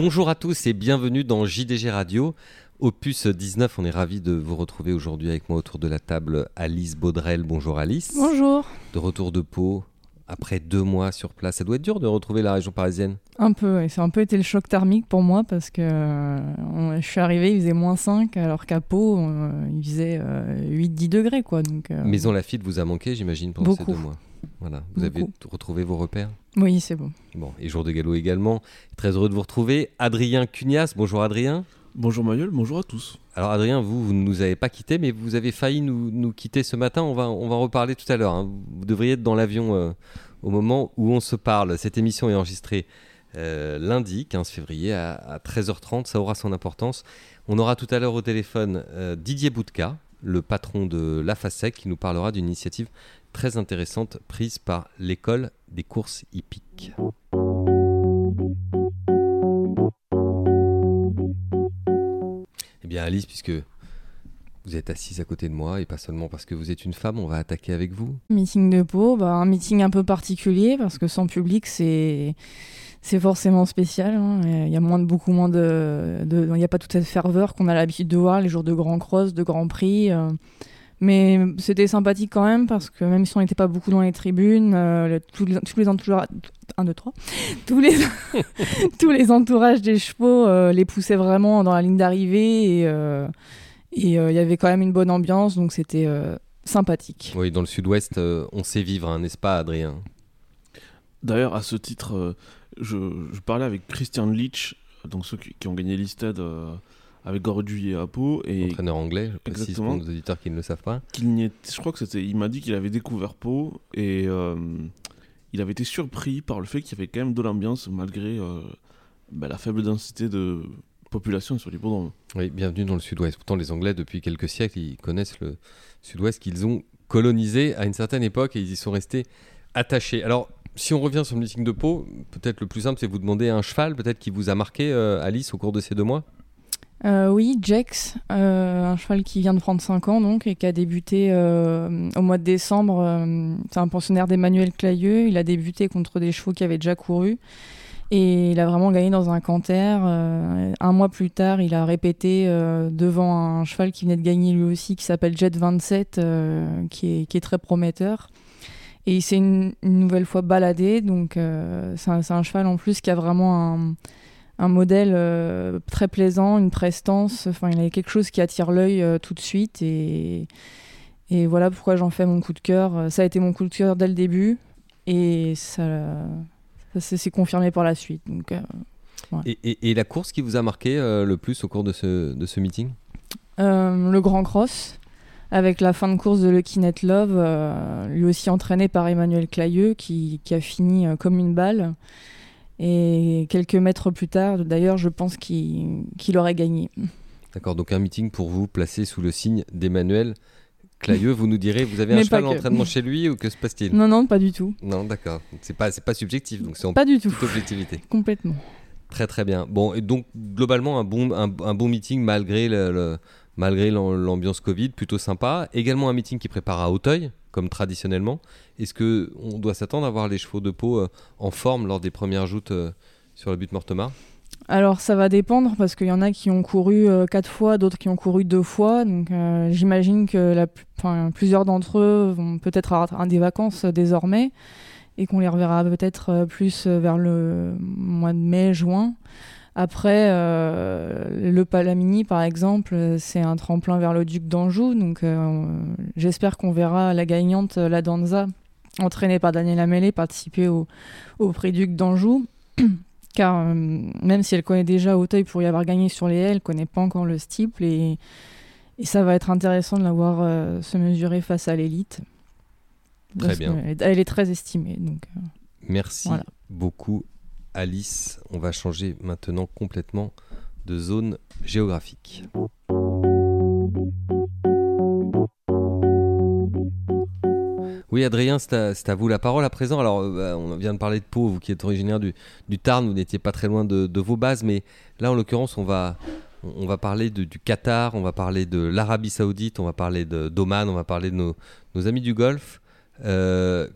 Bonjour à tous et bienvenue dans JDG Radio. Opus 19, on est ravi de vous retrouver aujourd'hui avec moi autour de la table Alice Baudrel. Bonjour Alice. Bonjour. De retour de Pau après deux mois sur place. Ça doit être dur de retrouver la région parisienne. Un peu, et ça a un peu été le choc thermique pour moi parce que euh, je suis arrivé, il faisait moins 5 alors qu'à Pau, euh, il faisait 8-10 euh, degrés. Quoi, donc, Maison Lafitte vous a manqué, j'imagine, pendant ces deux mois. Voilà, vous avez retrouvé vos repères? Oui, c'est bon. Bon, et Jour de Gallo également. Très heureux de vous retrouver. Adrien Cunias, bonjour Adrien. Bonjour Manuel, bonjour à tous. Alors Adrien, vous, vous ne nous avez pas quittés, mais vous avez failli nous, nous quitter ce matin. On va, on va en reparler tout à l'heure. Hein. Vous devriez être dans l'avion euh, au moment où on se parle. Cette émission est enregistrée euh, lundi 15 février à, 13h30. Ça aura son importance. On aura tout à l'heure au téléphone euh, Didier Boudka, le patron de la FASEC, qui nous parlera d'une initiative très intéressante prise par l'école des courses hippiques. Eh bien Alice, puisque vous êtes assise à côté de moi et pas seulement parce que vous êtes une femme, on va attaquer avec vous. Meeting de Pau, bah, un meeting un peu particulier parce que sans public c'est c'est forcément spécial. Hein. Il y a beaucoup moins de, il n'y a pas toute cette ferveur qu'on a l'habitude de voir les jours de grands cross, de grands prix. Euh. Mais c'était sympathique quand même parce que même si on n'était pas beaucoup dans les tribunes, euh, tous, les, tous les entourages, 1, 2, 3, tous les, tous les entourages des chevaux euh, les poussaient vraiment dans la ligne d'arrivée et euh, il y avait quand même une bonne ambiance donc c'était sympathique. Oui, dans le sud-ouest, on sait vivre, hein, n'est-ce pas Adrien? D'ailleurs, à ce titre, je, je, parlais avec Christian Leach, donc ceux qui, qui ont gagné l'Istad avec Gordu et Apo. Et Entraîneur anglais, je précise pour nos auditeurs qui ne le savent pas. Qu'il je crois que c'était, il m'a dit qu'il avait découvert Pau et euh, il avait été surpris par le fait qu'il y avait quand même de l'ambiance malgré euh, bah, la faible densité de population sur l'hippodrome. Oui, bienvenue dans le sud-ouest. Pourtant, les Anglais, depuis quelques siècles, ils connaissent le sud-ouest qu'ils ont colonisé à une certaine époque et ils y sont restés attachés. Alors, si on revient sur le meeting de Pau, peut-être le plus simple, c'est vous demander un cheval, peut-être qui vous a marqué, euh, Alice, au cours de ces deux mois? Euh, oui, Jex, euh, un cheval qui vient de prendre 5 ans donc et qui a débuté euh, au mois de décembre. c'est un pensionnaire d'Emmanuel Clayeux. Il a débuté contre des chevaux qui avaient déjà couru et il a vraiment gagné dans un canter. un mois plus tard, il a répété devant un cheval qui venait de gagner lui aussi qui s'appelle Jet 27 qui est, qui, est, très prometteur. Et il s'est une, nouvelle fois baladé donc c'est un, un, cheval en plus qui a vraiment un un modèle euh, très plaisant, une prestance. Enfin, il avait quelque chose qui attire l'œil euh, tout de suite. Et, et voilà pourquoi j'en fais mon coup de cœur. Ça a été mon coup de cœur dès le début. Et ça, ça s'est confirmé par la suite. Donc, euh, et, et, la course qui vous a marqué le plus au cours de ce, de ce meeting? Le Grand Cross. Avec la fin de course de Lucky Net Love, lui aussi entraîné par Emmanuel Clayeux, qui, qui a fini comme une balle. Et quelques mètres plus tard, d'ailleurs, je pense qu'il aurait gagné. D'accord, donc un meeting pour vous placé sous le signe d'Emmanuel Clayeux. Vous nous direz, vous avez un cheval d'entraînement chez lui ou que se passe-t-il? Non, non, pas du tout. Non, d'accord. C'est pas, pas subjectif, donc c'est en pas du tout. objectivité. Complètement. Très très bien. Bon, et donc globalement un bon, un, bon meeting malgré le, malgré l'ambiance Covid, plutôt sympa. Également un meeting qui prépare à Auteuil, comme traditionnellement. Est-ce qu'on doit s'attendre à voir les chevaux de peau euh, en forme lors des premières joutes euh, sur le but Mortemar alors ça va dépendre parce qu'il y en a qui ont couru euh, quatre fois, d'autres qui ont couru deux fois. J'imagine que plusieurs d'entre eux vont peut-être avoir des vacances désormais et qu'on les reverra peut-être plus vers le mois de mai, juin. Après, euh, le Palamini, par exemple, c'est un tremplin vers le Duc d'Anjou. Donc, euh, j'espère qu'on verra la gagnante, la Danza, entraînée par Daniel Amélé, participer au, au prix Duc d'Anjou. Car euh, même si elle connaît déjà Auteuil pour y avoir gagné sur les haies, elle ne connaît pas encore le steeple. Et, et ça va être intéressant de la voir se mesurer face à l'élite. Très bien. Elle, est très estimée. Donc, Merci beaucoup Alice, on va changer maintenant complètement de zone géographique. Oui, Adrien, c'est à, vous la parole à présent. Alors, euh, bah, on vient de parler de Pau, vous qui êtes originaire du, Tarn, vous n'étiez pas très loin de, vos bases, mais là, en l'occurrence, on va, parler du Qatar, on va parler de l'Arabie Saoudite, on va parler d'Oman, on va parler de nos, amis du Golfe. Euh,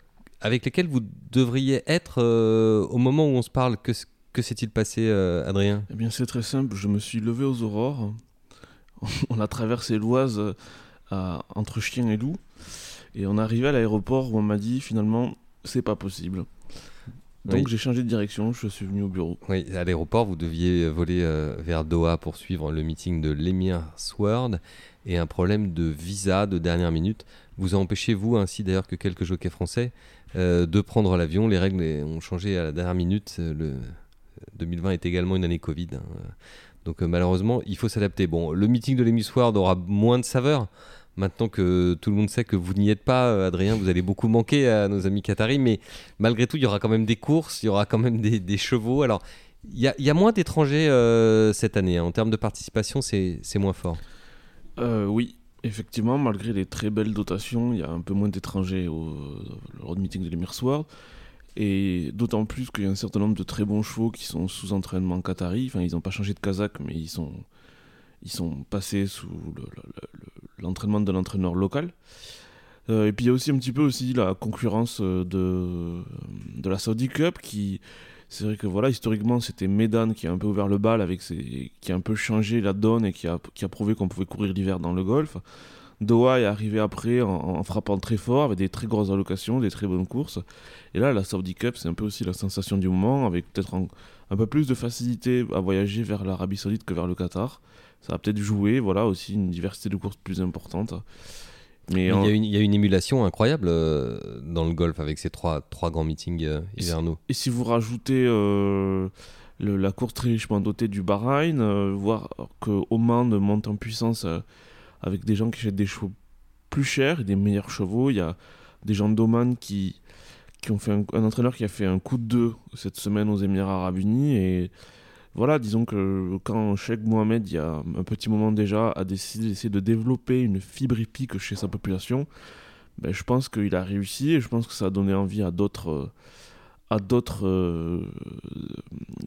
avec lesquels vous devriez être euh, au moment où on se parle. Que s'est-il passé, Adrien? Eh bien, c'est très simple. Je me suis levé aux aurores. On a traversé l'Oise entre chien et loup. Et on est arrivé à l'aéroport où on m'a dit finalement, c'est pas possible. Donc j'ai changé de direction, je suis venu au bureau. Oui, à l'aéroport, vous deviez voler euh, vers Doha pour suivre le meeting de l'Emir Sword et un problème de visa de dernière minute vous a empêché, vous ainsi d'ailleurs que quelques jockeys français, euh, de prendre l'avion? Les règles ont changé à la dernière minute. Le 2020 est également une année Covid. Hein. Donc euh, malheureusement, il faut s'adapter. Bon, le meeting de l'Emir Sword aura moins de saveur Maintenant que tout le monde sait que vous n'y êtes pas, euh, Adrien, vous allez beaucoup manquer à nos amis qataris, mais malgré tout, il y aura quand même des courses, il y aura quand même des, chevaux. Alors, il y, a moins d'étrangers euh, cette année. Hein. En termes de participation, c'est moins fort. Euh, oui, effectivement, malgré les très belles dotations, il y a un peu moins d'étrangers au, road meeting de l'Emir Sword. Et d'autant plus qu'il y a un certain nombre de très bons chevaux qui sont sous entraînement qatari. Enfin, ils n'ont pas changé de kazakh, mais ils sont, ils sont passés sous l'entraînement de l'entraîneur local. Euh, et puis il y a aussi un petit peu aussi la concurrence euh, de, de la Saudi Cup qui c'est vrai que voilà historiquement c'était Medan qui a un peu ouvert le bal avec ses, qui a un peu changé la donne et qui a, qui a prouvé qu'on pouvait courir l'hiver dans le golf. Doha est arrivé après en, frappant très fort avec des très grosses allocations, des très bonnes courses. Et là la Saudi Cup c'est un peu aussi la sensation du moment avec peut-être un peu plus de facilité à voyager vers l'Arabie Saoudite que vers le Qatar ça va peut-être jouer, voilà, aussi une diversité de courses plus importante. Mais il, y a une, émulation incroyable euh, dans le golf avec ces trois, trois grands meetings euh, hivernaux. Et si vous rajoutez euh, la course très richement dotée du Bahreïn, voir que Oman monte en puissance avec des gens qui achètent des chevaux plus chers et des meilleurs chevaux, il y a des gens d'Oman qui, qui ont fait un, un, entraîneur qui a fait un coup de deux cette semaine aux Émirats Arabes Unis et voilà, disons que quand Sheikh Mohamed, il y a un petit moment déjà, a décidé d'essayer de développer une fibre hippique chez sa population, ben, je pense qu'il a réussi et je pense que ça a donné envie à d'autres euh,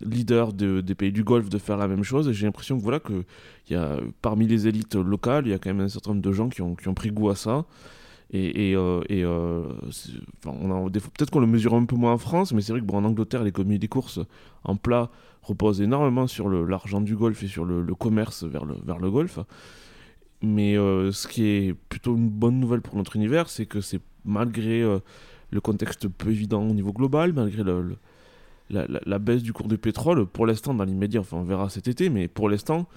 leaders des pays du Golfe de faire la même chose. Et j'ai l'impression que voilà que y a, parmi les élites locales, il y a quand même un certain nombre de gens qui ont, qui ont pris goût à ça. Et, euh, euh, peut-être qu'on le mesure un peu moins en France, mais c'est vrai que en Angleterre, l'économie des courses en plat repose énormément sur l'argent du golf et sur le, commerce vers le, vers golf. Mais euh, ce qui est plutôt une bonne nouvelle pour notre univers, c'est que c'est malgré le contexte peu évident au niveau global, malgré la, baisse du cours du pétrole, pour l'instant, dans l'immédiat, on verra cet été, mais pour l'instant,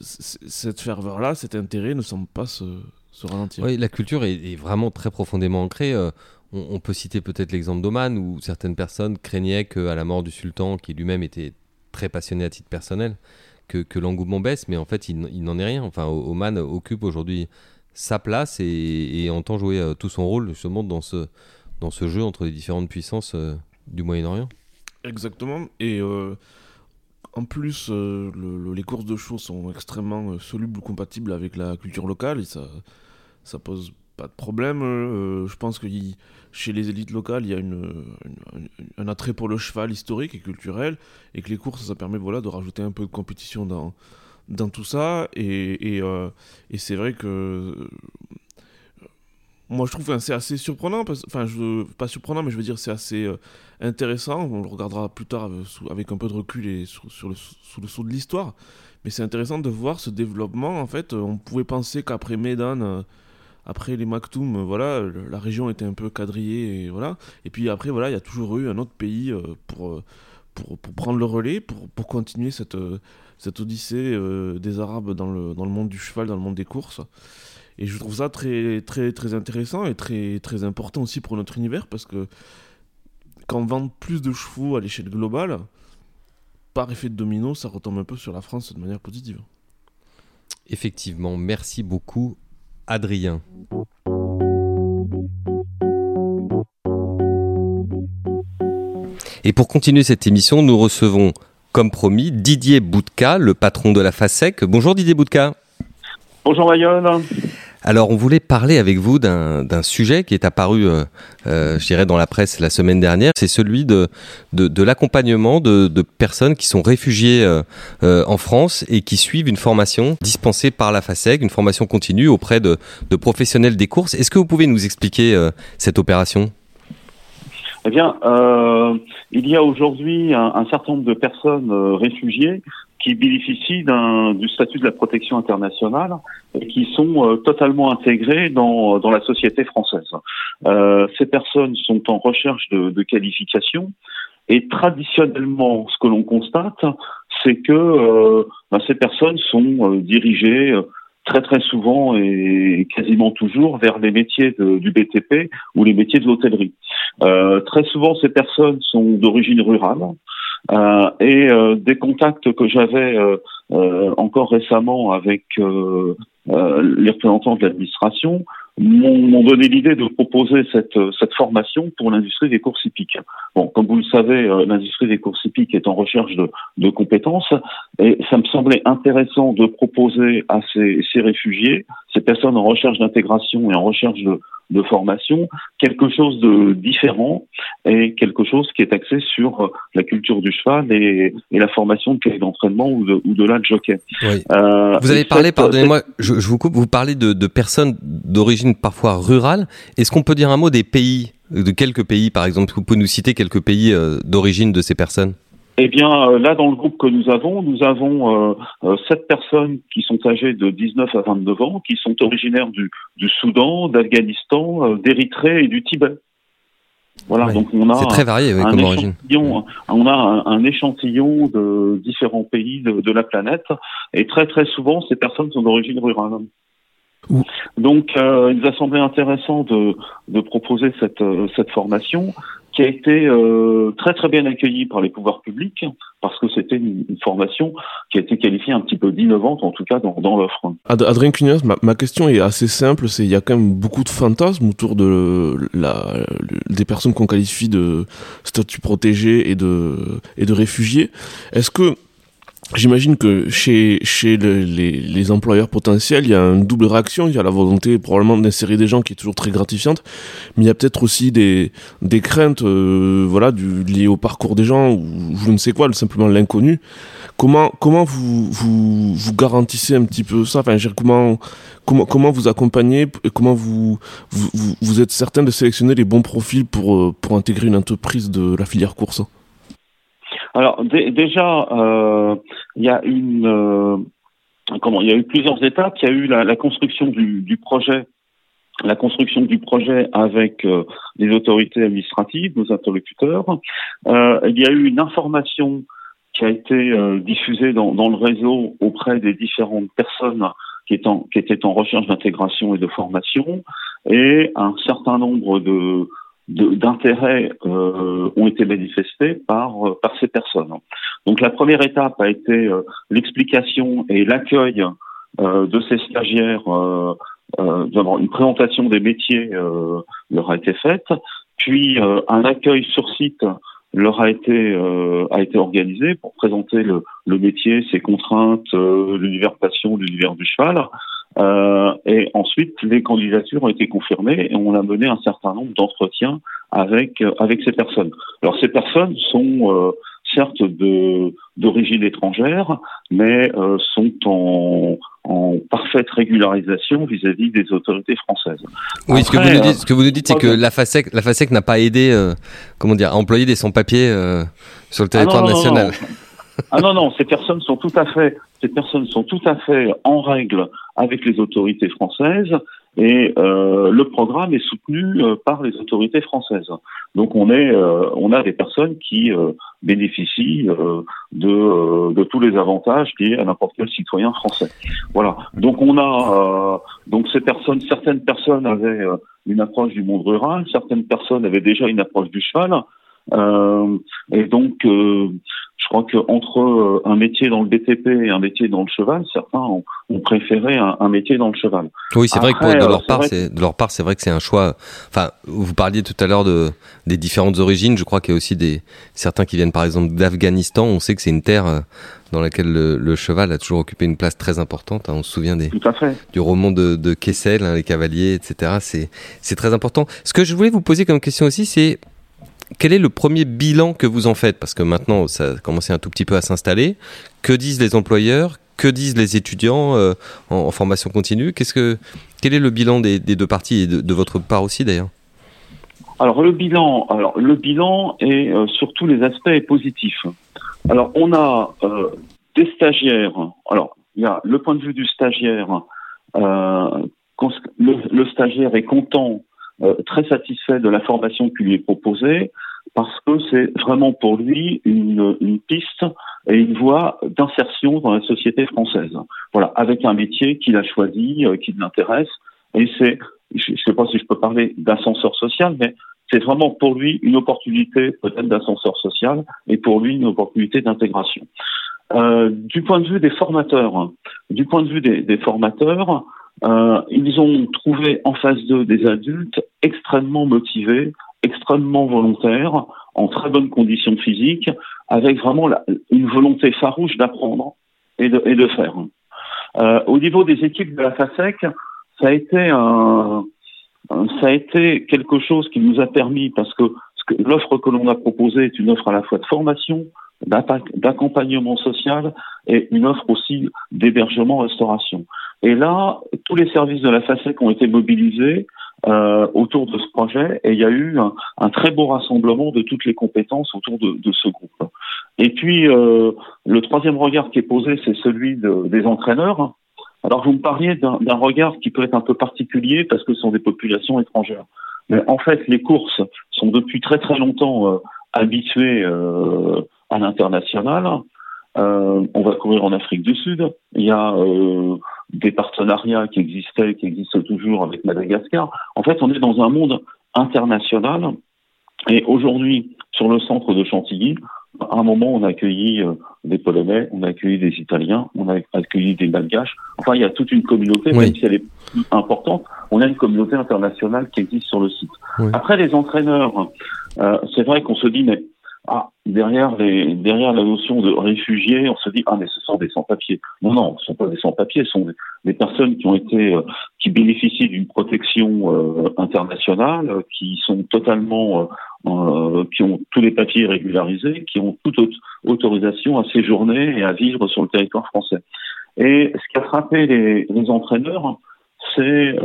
cette ferveur-là, cet intérêt ne semble pas se, se ralentir. Oui, la culture est, est, vraiment très profondément ancrée on, peut citer peut-être l'exemple d'Oman où certaines personnes craignaient qu'à la mort du sultan, qui lui-même était très passionné à titre personnel, que, l'engouement baisse, mais en fait il, n'en est rien. Enfin, Oman occupe aujourd'hui sa place et, entend jouer euh, tout son rôle justement dans ce, dans ce jeu entre les différentes puissances euh, du Moyen-Orient. Exactement. Et euh, en plus, les courses de chevaux sont extrêmement solubles, compatibles avec la culture locale et ça, ça pose pas de problème. je pense que chez les élites locales, il y a un attrait pour le cheval historique et culturel, et que les courses, ça permet voilà, de rajouter un peu de compétition dans, tout ça. Euh, et c'est vrai que euh, moi je trouve que c'est assez surprenant, enfin pas surprenant, mais je veux dire c'est assez euh, intéressant. On le regardera plus tard avec un peu de recul et sur, le, sous le sceau de l'histoire. Mais c'est intéressant de voir ce développement. En fait, on pouvait penser qu'après Médan après les Maktoum, voilà, la région était un peu quadrillée et voilà. Et puis après, voilà, il y a toujours eu un autre pays euh, pour, euh, pour, pour, prendre le relais, pour, pour continuer cette, euh, cette odyssée des Arabes dans le, dans le monde du cheval, dans le monde des courses. Et je trouve ça très, très, très intéressant et très, très important aussi pour notre univers parce que quand on vend plus de chevaux à l'échelle globale, par effet de domino, ça retombe un peu sur la France de manière positive. Effectivement, merci beaucoup Adrien. Et pour continuer cette émission, nous recevons, comme promis, Didier Boudka, le patron de la FASEC. Bonjour Didier Boudka. Bonjour Mayonne. Alors, on voulait parler avec vous d'un sujet qui est apparu, euh, euh, je dirais, dans la presse la semaine dernière. C'est celui de, l'accompagnement de, personnes qui sont réfugiées euh, en France et qui suivent une formation dispensée par la FASEG, une formation continue auprès de, professionnels des courses. Est-ce que vous pouvez nous expliquer cette opération? Eh bien, euh, il y a aujourd'hui un, certain nombre de personnes euh, réfugiées qui bénéficient du statut de la protection internationale et qui sont euh, totalement intégrées dans, la société française. Euh, ces personnes sont en recherche de, de qualification et traditionnellement, ce que l'on constate, c'est que euh, ben, ces personnes sont dirigées très très souvent et quasiment toujours vers les métiers du BTP ou les métiers de l'hôtellerie. Très souvent, ces personnes sont d'origine rurale et euh, des contacts que j'avais euh, euh, encore récemment avec les représentants de l'administration m'ont donné l'idée de proposer cette, cette formation pour l'industrie des courses hippiques. Bon, comme vous le savez, l'industrie des courses hippiques est en recherche de, de, compétences et ça me semblait intéressant de proposer à ces, ces réfugiés, ces personnes en recherche d'intégration et en recherche de, de formation, quelque chose de différent et quelque chose qui est axé sur euh, la culture du cheval et, et la formation de quai d'entraînement ou de, ou de la jockey. Oui. Euh, vous avez parlé, pardonnez-moi, je, je, vous coupe, vous parlez de, de personnes d'origine parfois rurale. Est-ce qu'on peut dire un mot des pays, de quelques pays par exemple Vous pouvez nous citer quelques pays euh, d'origine de ces personnes? Eh bien, euh, là, dans le groupe que nous avons, nous avons euh, euh, sept personnes qui sont âgées de 19 à 29 ans, qui sont originaires du, du Soudan, d'Afghanistan, d'Érythrée et du Tibet. Voilà, donc on a c'est très varié oui, comme origine. On a un, un, échantillon de différents pays de, de, la planète, et très très souvent, ces personnes sont d'origine rurale. Donc, euh, il nous a semblé intéressant de, de proposer cette, cette formation qui a été euh, très très bien accueilli par les pouvoirs publics parce que c'était une, formation qui a été qualifiée un petit peu d'innovante en tout cas dans, dans l'offre. Adrien Cunias, ma, ma, question est assez simple, c'est il y a quand même beaucoup de fantasmes autour de la, des personnes qu'on qualifie de statut protégé et de et de réfugiés. Est-ce que J'imagine que chez, chez le, les, les, employeurs potentiels, il y a une double réaction. Il y a la volonté probablement d'insérer des gens qui est toujours très gratifiante, mais il y a peut-être aussi des, des craintes euh, voilà, du, liées au parcours des gens ou je ne sais quoi, simplement l'inconnu. Comment, comment vous, vous, vous garantissez un petit peu ça? Enfin, comment, comment, comment vous accompagnez et comment vous, vous, vous êtes certain de sélectionner les bons profils pour, euh, pour intégrer une entreprise de la filière course? Alors déjà, euh, il y a une euh, comment Il y a eu plusieurs étapes. Il y a eu la, construction du, projet, la construction du projet avec euh, les autorités administratives, nos interlocuteurs. Il y a eu une information qui a été euh, diffusée dans, le réseau auprès des différentes personnes qui étaient en recherche d'intégration et de formation, et un certain nombre de d'intérêt euh, ont été manifestés par euh, par ces personnes. Donc la première étape a été euh, l'explication et l'accueil euh, de ces stagiaires. Euh, euh une présentation des métiers leur a été faite, puis un accueil sur site leur a été a été organisé pour présenter le, le métier, ses contraintes, l'univers passion, l'univers du cheval. Euh, et ensuite, les candidatures ont été confirmées et on a mené un certain nombre d'entretiens avec euh, avec ces personnes. Alors ces personnes sont euh, certes de d'origine étrangère, mais euh, sont en, en parfaite régularisation vis-à-vis -vis des autorités françaises. Oui, Après, ce que vous nous dites, ce que vous nous dites, c'est que la FASEC, la FASEC n'a pas aidé, euh, comment dire, à employer des sans-papiers euh, sur le territoire ah non, non, national. Non, ah non, non, ces personnes sont tout à fait, ces personnes sont tout à fait en règle avec les autorités françaises et euh, le programme est soutenu euh, par les autorités françaises. Donc on est, euh, on a des personnes qui euh, bénéficient euh, de, euh, de, tous les avantages liés à n'importe quel citoyen français. Voilà. Donc on a donc ces personnes, certaines personnes avaient une approche du monde rural, certaines personnes avaient déjà une approche du cheval. et donc je crois qu'entre euh, un métier dans le BTP et un métier dans le cheval, certains ont, ont préféré un, un, métier dans le cheval. Oui, c'est vrai que pour, de, leur part, c'est, de leur part, c'est vrai que c'est un choix. Enfin, vous parliez tout à l'heure de, des différentes origines. Je crois qu'il y a aussi des, certains qui viennent par exemple d'Afghanistan. On sait que c'est une terre euh, dans laquelle le, le, cheval a toujours occupé une place très importante. Hein. On se souvient des, du roman de, de Kessel, hein, les cavaliers, etc. C'est, c'est très important. Ce que je voulais vous poser comme question aussi, c'est quel est le premier bilan que vous en faites? Parce que maintenant, ça a commencé un tout petit peu à s'installer. Que disent les employeurs? Que disent les étudiants euh, en, formation continue? Qu'est-ce que, Quel est le bilan des, deux parties et de, de votre part aussi d'ailleurs? Alors le bilan, alors le bilan est euh, sur tous les aspects positif. Alors on a euh, des stagiaires. Alors il y a le point de vue du stagiaire. Euh, le, le, stagiaire est content, très satisfait de la formation qui lui est proposée parce que c'est vraiment pour lui une, une, piste et une voie d'insertion dans la société française. Voilà, avec un métier qu'il a choisi, euh, qui l'intéresse. Et c'est, je ne sais pas si je peux parler d'ascenseur social, mais c'est vraiment pour lui une opportunité peut-être d'ascenseur social et pour lui une opportunité d'intégration. Euh, du point de vue des formateurs, du point de vue des, des formateurs, euh, ils ont trouvé en face d'eux des adultes extrêmement motivés, extrêmement volontaires, en très bonnes conditions physiques, avec vraiment une volonté farouche d'apprendre et de, et de faire. Euh, au niveau des équipes de la FASEC, ça a été un, ça a été quelque chose qui nous a permis, parce que l'offre que l'on a proposée est une offre à la fois de formation, d'accompagnement social et une offre aussi d'hébergement-restauration. Et là, tous les services de la FASEC ont été mobilisés euh, autour de ce projet et il y a eu un, très beau rassemblement de toutes les compétences autour de, de ce groupe. Et puis, euh, le troisième regard qui est posé, c'est celui de, des entraîneurs. Alors, vous me parliez d'un regard qui peut être un peu particulier parce que ce sont des populations étrangères. Mais en fait, les courses sont depuis très très longtemps euh, habituées euh, à l'international. Euh, on va courir en Afrique du Sud. Il y a euh, des partenariats qui existaient, qui existent toujours avec Madagascar. En fait, on est dans un monde international. Et aujourd'hui, sur le centre de Chantilly, à un moment, on a accueilli euh, des Polonais, on a accueilli des Italiens, on a accueilli des Malgaches. Enfin, il y a toute une communauté, oui. même si elle est importante, on a une communauté internationale qui existe sur le site. Oui. Après, les entraîneurs, euh, c'est vrai qu'on se dit, mais ah, derrière, les, derrière la notion de réfugiés, on se dit ah mais ce sont des sans-papiers. Non non, ce sont pas des sans-papiers, ce sont des, personnes qui ont été, euh, qui bénéficient d'une protection euh, internationale, euh, qui sont totalement, euh, qui ont tous les papiers régularisés, qui ont toute autorisation à séjourner et à vivre sur le territoire français. Et ce qui a frappé les, les entraîneurs, c'est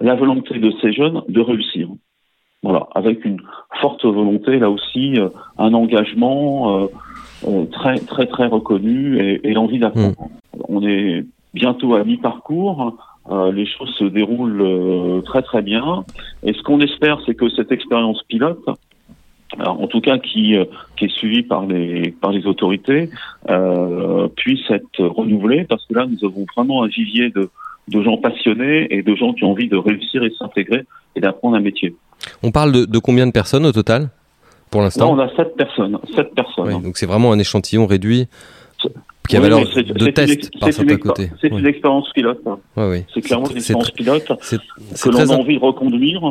la volonté de ces jeunes de réussir. Voilà, avec une forte volonté, là aussi, euh, un engagement euh, euh, très très très reconnu et, et l'envie d'apprendre. Mmh. On est bientôt à mi-parcours. Euh, les choses se déroulent euh, très très bien. Et ce qu'on espère, c'est que cette expérience pilote, alors, en tout cas qui, qui est suivie par les par les autorités, puisse être renouvelée, parce que là, nous avons vraiment un vivier de de gens passionnés et de gens qui ont envie de réussir et s'intégrer et d'apprendre un métier. On parle de, de, combien de personnes au total pour l'instant On a 7 personnes. 7 personnes. Oui, donc c'est vraiment un échantillon réduit qui a oui, valeur de test par certains côtés. C'est une expérience pilote. Oui, oui. C'est clairement une expérience pilote que l'on a envie de reconduire.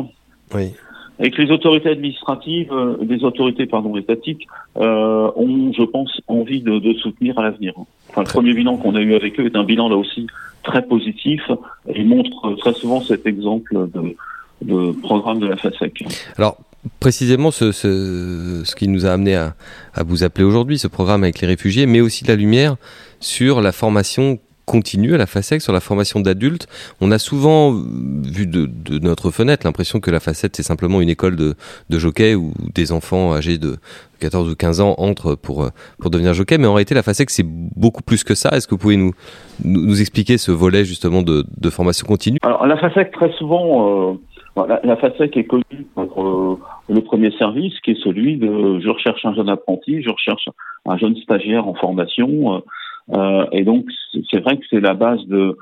Oui. Et que les autorités administratives, euh, les autorités pardon étatiques, euh, ont, je pense, envie de, de soutenir à l'avenir. Enfin, le premier bilan qu'on a eu avec eux est un bilan là aussi très positif et montre très souvent cet exemple de, de programme de la FASEC. Alors, précisément ce, ce, ce, qui nous a amené à, à vous appeler aujourd'hui, ce programme avec les réfugiés, mais aussi la lumière sur la formation continue à la FASEC sur la formation d'adultes. On a souvent vu de, notre fenêtre l'impression que la FASEC c'est simplement une école de, de jockey où des enfants âgés de 14 ou 15 ans entrent pour, pour devenir jockey, mais en réalité la FASEC c'est beaucoup plus que ça. Est-ce que vous pouvez nous, nous, expliquer ce volet justement de, de formation continue? Alors la FASEC très souvent... Euh la, la FASEC est connue pour euh, le premier service, qui est celui de je recherche un jeune apprenti, je recherche un jeune stagiaire en formation, euh, et donc c'est vrai que c'est la base de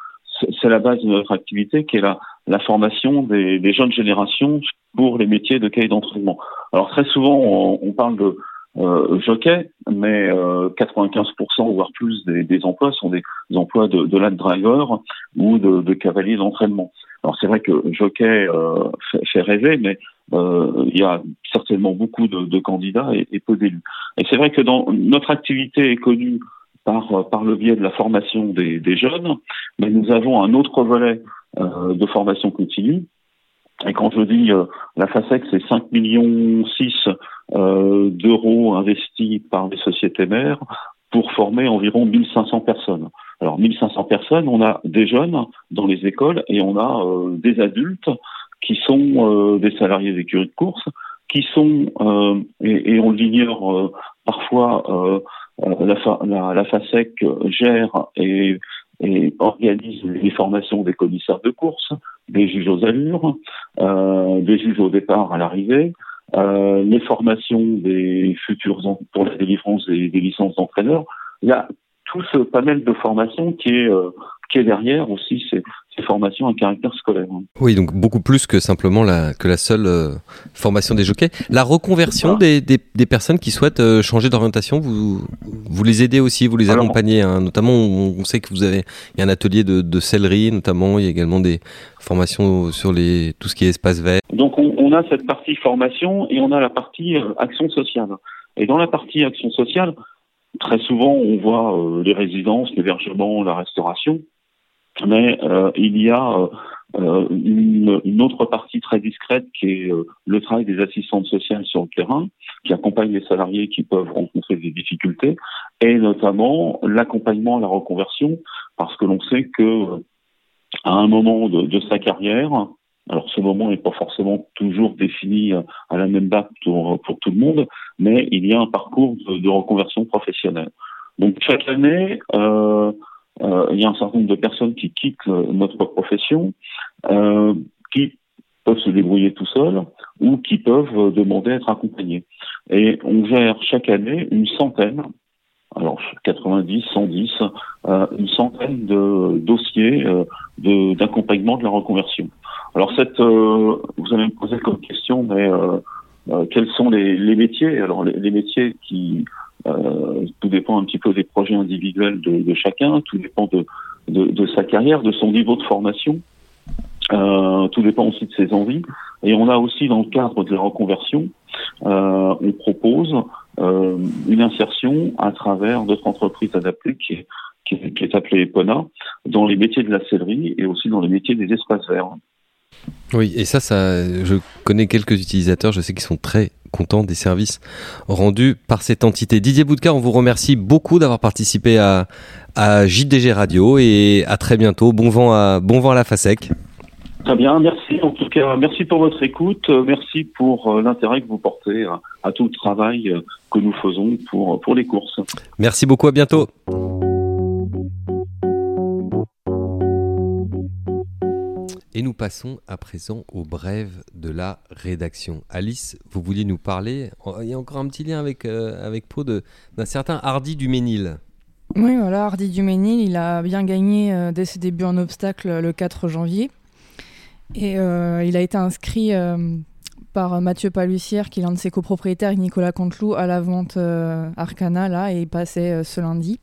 c'est la base de notre activité, qui est la, la formation des, des jeunes générations pour les métiers de cahier d'entraînement. Alors très souvent on, on parle de euh, jockey, mais euh, 95% voire plus des, des, emplois sont des emplois de, de land driver ou de, de cavalier d'entraînement. Alors c'est vrai que jockey euh, fait, fait, rêver, mais euh, il y a certainement beaucoup de, de candidats et, et peu d'élus. Et c'est vrai que dans notre activité est connue par, par le biais de la formation des, des jeunes, mais nous avons un autre volet euh, de formation continue. Et quand je dis euh, la FASEC, c'est 5 millions 6 euh, d'euros investis par les sociétés mères pour former environ 1500 personnes. Alors 1500 personnes, on a des jeunes dans les écoles et on a euh, des adultes qui sont des salariés d'écurie de course, qui sont, et, et, on l'ignore parfois, la, la, FASEC gère et, organise les formations des commissaires de course, des juges aux allures, des juges au départ à l'arrivée, euh, les formations des futurs pour la délivrance des, des licences d'entraîneurs. Il y a tout ce panel de formations qui est, euh, qui est derrière aussi ces, ces, formations à caractère scolaire. Oui, donc beaucoup plus que simplement la, que la seule euh, formation des jockeys. La reconversion des, des, des, personnes qui souhaitent euh, changer d'orientation, vous, vous les aidez aussi, vous les accompagnez. Hein. Notamment, on, sait que vous avez il y a un atelier de, de sellerie, notamment. Il y a également des formations sur les, tout ce qui est espace vert. Donc, on, on a cette partie formation et on a la partie action sociale. Et dans la partie action sociale, Très souvent, on voit euh, les résidences, l'hébergement, la restauration, mais euh, il y a euh, une, une, autre partie très discrète qui est le travail des assistantes sociales sur le terrain, qui accompagnent les salariés qui peuvent rencontrer des difficultés, et notamment l'accompagnement à la reconversion, parce que l'on sait que à un moment de, de sa carrière, alors ce moment n'est pas forcément toujours défini à la même date pour, pour tout le monde, mais il y a un parcours de, de reconversion professionnelle. Donc chaque année, euh, euh, il y a un certain nombre de personnes qui quittent notre profession, euh, qui peuvent se débrouiller tout seuls ou qui peuvent demander à être accompagnés. Et on gère chaque année une centaine, alors 90, 110, euh, une centaine de dossiers euh, d'accompagnement de, la reconversion. Alors euh, vous allez me poser comme question, mais euh, euh, quels sont les, métiers? Alors les, métiers qui, tout dépend un petit peu des projets individuels de, chacun, tout dépend de, sa carrière, de son niveau de formation, tout dépend aussi de ses envies. Et on a aussi dans le cadre de la reconversion, on propose une insertion à travers notre entreprise adaptée qui est, qui est appelée EPONA, dans les métiers de la sellerie et aussi dans les métiers des espaces verts. Oui, et ça, ça, je connais quelques utilisateurs, je sais qu'ils sont très contents des services rendus par cette entité. Didier Boudka, on vous remercie beaucoup d'avoir participé à, à JDG Radio et à très bientôt. Bon vent à, bon vent à la FASEC. Très bien, merci. En tout cas, merci pour votre écoute. Merci pour euh, l'intérêt que vous portez à, à, tout le travail que nous faisons pour, pour les courses. Merci beaucoup, à bientôt. Et nous passons à présent au brève de la rédaction. Alice, vous vouliez nous parler, il y a encore un petit lien avec, euh, avec Pau d'un certain Hardy du Ménil. Oui, voilà, Hardy du Ménil, il a bien gagné euh, dès ses débuts en obstacle le 4 janvier. Et euh, il a été inscrit euh, par Mathieu Palussière, qui est l'un de ses copropriétaires, Nicolas Canteloup, à la vente Arcana, là, et il passait ce lundi.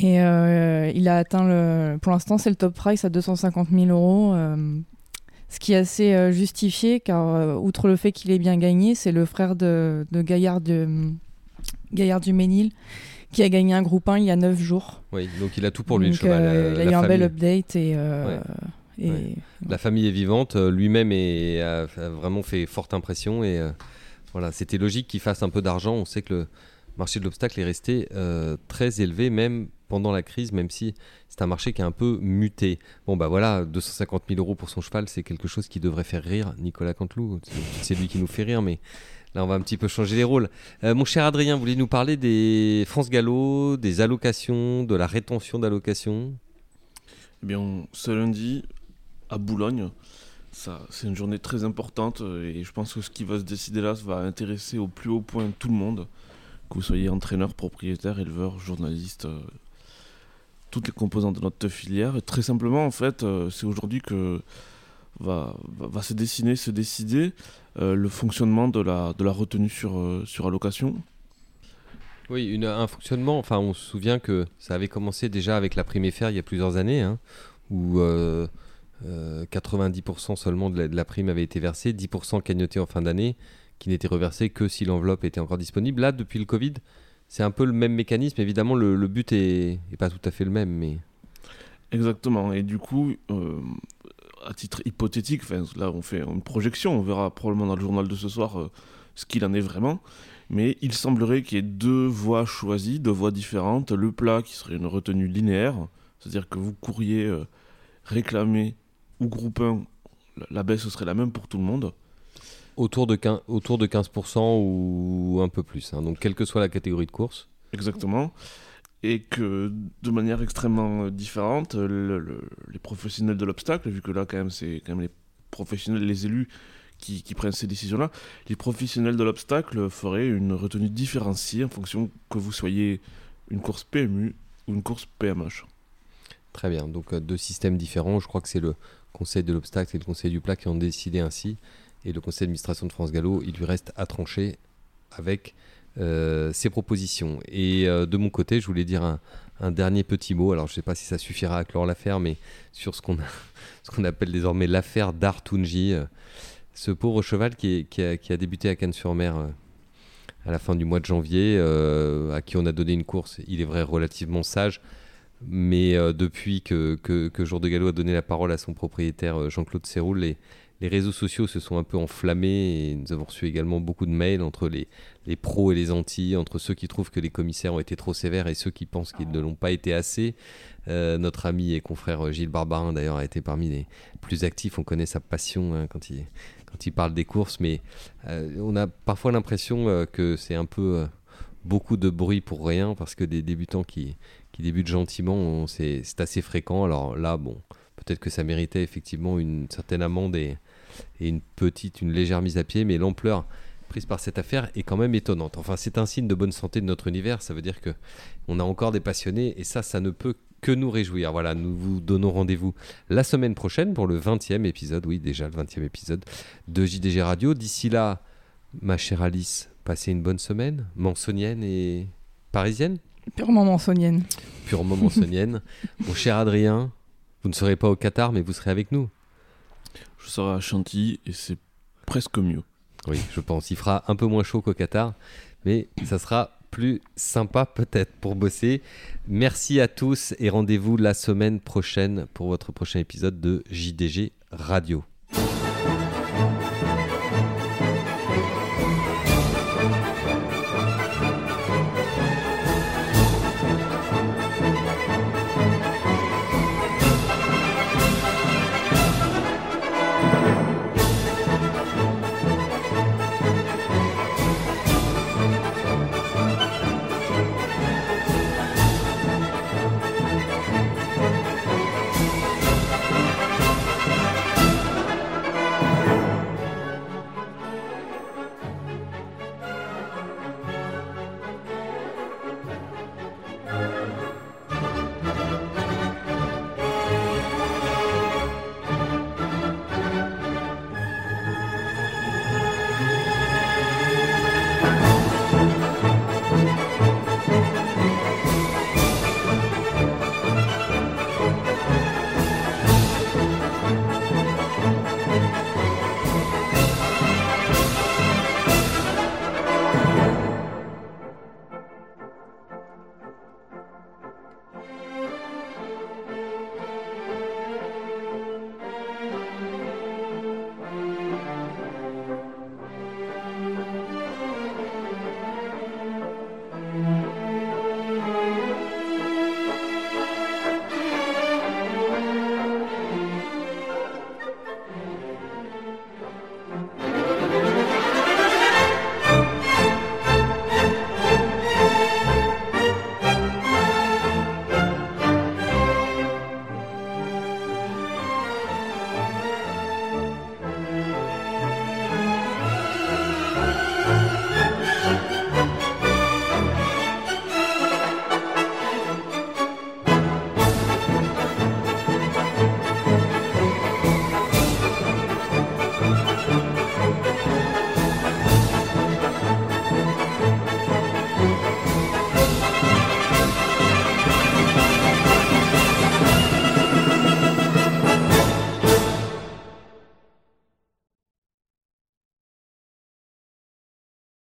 Et euh, il a atteint, le, pour l'instant, c'est le top price à 250 000 euros. Euh, ce qui est assez euh, justifié, car outre le fait qu'il ait bien gagné, c'est le frère de, de Gaillard, de, Gaillard du Ménil qui a gagné un groupe 1 il y a 9 jours. Oui, donc il a tout pour lui, donc, le cheval. Euh, il a eu un bel update et. Ouais. et ouais. La famille est vivante, lui-même a, a, vraiment fait forte impression et voilà, c'était logique qu'il fasse un peu d'argent. On sait que le marché de l'obstacle est resté très élevé, même pendant la crise, même si c'est un marché qui est un peu muté. Bon, bah voilà, 250 000 euros pour son cheval, c'est quelque chose qui devrait faire rire Nicolas Canteloup. C'est lui qui nous fait rire, mais là, on va un petit peu changer les rôles. Euh, mon cher Adrien, vous voulez nous parler des France Gallo, des allocations, de la rétention d'allocations? Eh bien, ce lundi, à Boulogne, c'est une journée très importante et je pense que ce qui va se décider là va intéresser au plus haut point tout le monde que vous soyez entraîneur, propriétaire, éleveur, journaliste, euh, toutes les composantes de notre filière. Très simplement, en fait, euh, c'est aujourd'hui que va, va, se dessiner, se décider euh, le fonctionnement de la, de la retenue sur, sur allocation. Oui, un fonctionnement, enfin on se souvient que ça avait commencé déjà avec la prime FR il y a plusieurs années, hein, où 90% seulement de la, de la, prime avait été versée, 10% cagnoté en fin d'année, qui n'était reversé que si l'enveloppe était encore disponible. Là, depuis le Covid, c'est un peu le même mécanisme. Évidemment, le, but est, est, pas tout à fait le même, mais exactement. Et du coup, euh, à titre hypothétique, là, on fait une projection. On verra probablement dans le journal de ce soir euh, ce qu'il en est vraiment. Mais il semblerait qu'il y ait deux voies choisies, deux voies différentes. Le plat qui serait une retenue linéaire, c'est-à-dire que vous courriez euh, réclamer ou groupe 1 la baisse serait la même pour tout le monde. Autour de 15%, autour de 15% ou un peu plus. hein. Donc, quelle que soit la catégorie de course. Exactement. Et que de manière extrêmement euh, différente, le- le- les professionnels de l'obstacle, vu que là, quand même, c'est quand même les professionnels, les élus qui, qui prennent ces décisions-là, les professionnels de l'obstacle feraient une retenue différenciée en fonction que vous soyez une course PMU ou une course PMH. Très bien. Donc, euh, deux systèmes différents. Je crois que c'est le conseil de l'obstacle et le conseil du plat qui ont décidé ainsi. Et le conseil d'administration de France Gallo, il lui reste à trancher avec euh, ses propositions. Et euh, de mon côté, je voulais dire un, dernier petit mot. Alors, je ne sais pas si ça suffira à clore l'affaire, mais sur ce qu'on appelle désormais l'affaire d'Artunji. euh, ce pauvre cheval qui, a, débuté à Cannes-sur-Mer euh, à la fin du mois de janvier, à qui on a donné une course, il est vrai, relativement sage. Mais depuis que, que, de Gallo a donné la parole à son propriétaire Jean-Claude Serroul, les, les réseaux sociaux se sont un peu enflammés et nous avons reçu également beaucoup de mails entre les, les pros et les anti, entre ceux qui trouvent que les commissaires ont été trop sévères et ceux qui pensent qu'ils ne l'ont pas été assez. Euh, notre ami et confrère Gilles Barbarin, d'ailleurs, a été parmi les plus actifs. On connaît sa passion hein, quand, il, quand il parle des courses, mais euh, on a parfois l'impression euh, que c'est un peu beaucoup de bruit pour rien parce que des débutants qui, qui débutent gentiment, c'est assez fréquent. Alors là, bon, peut-être que ça méritait effectivement une certaine amende et, et une petite, une légère mise à pied, mais l'ampleur prise par cette affaire est quand même étonnante. Enfin, c'est un signe de bonne santé de notre univers. Ça veut dire que on a encore des passionnés et ça, ça ne peut que nous réjouir. Voilà, nous vous donnons rendez-vous la semaine prochaine pour le 20e épisode, oui, déjà le 20e épisode de JDG Radio. D'ici là, ma chère Alice, passez une bonne semaine, mansonienne et parisienne Purement mansonienne. purement mansonienne. Mon cher Adrien, vous ne serez pas au Qatar, mais vous serez avec nous. Je serai à Chantilly et c'est presque mieux. Oui, je pense. Il fera un peu moins chaud qu'au Qatar, mais ça sera plus sympa peut-être pour bosser. Merci à tous et rendez-vous la semaine prochaine pour votre prochain épisode de JDG Radio.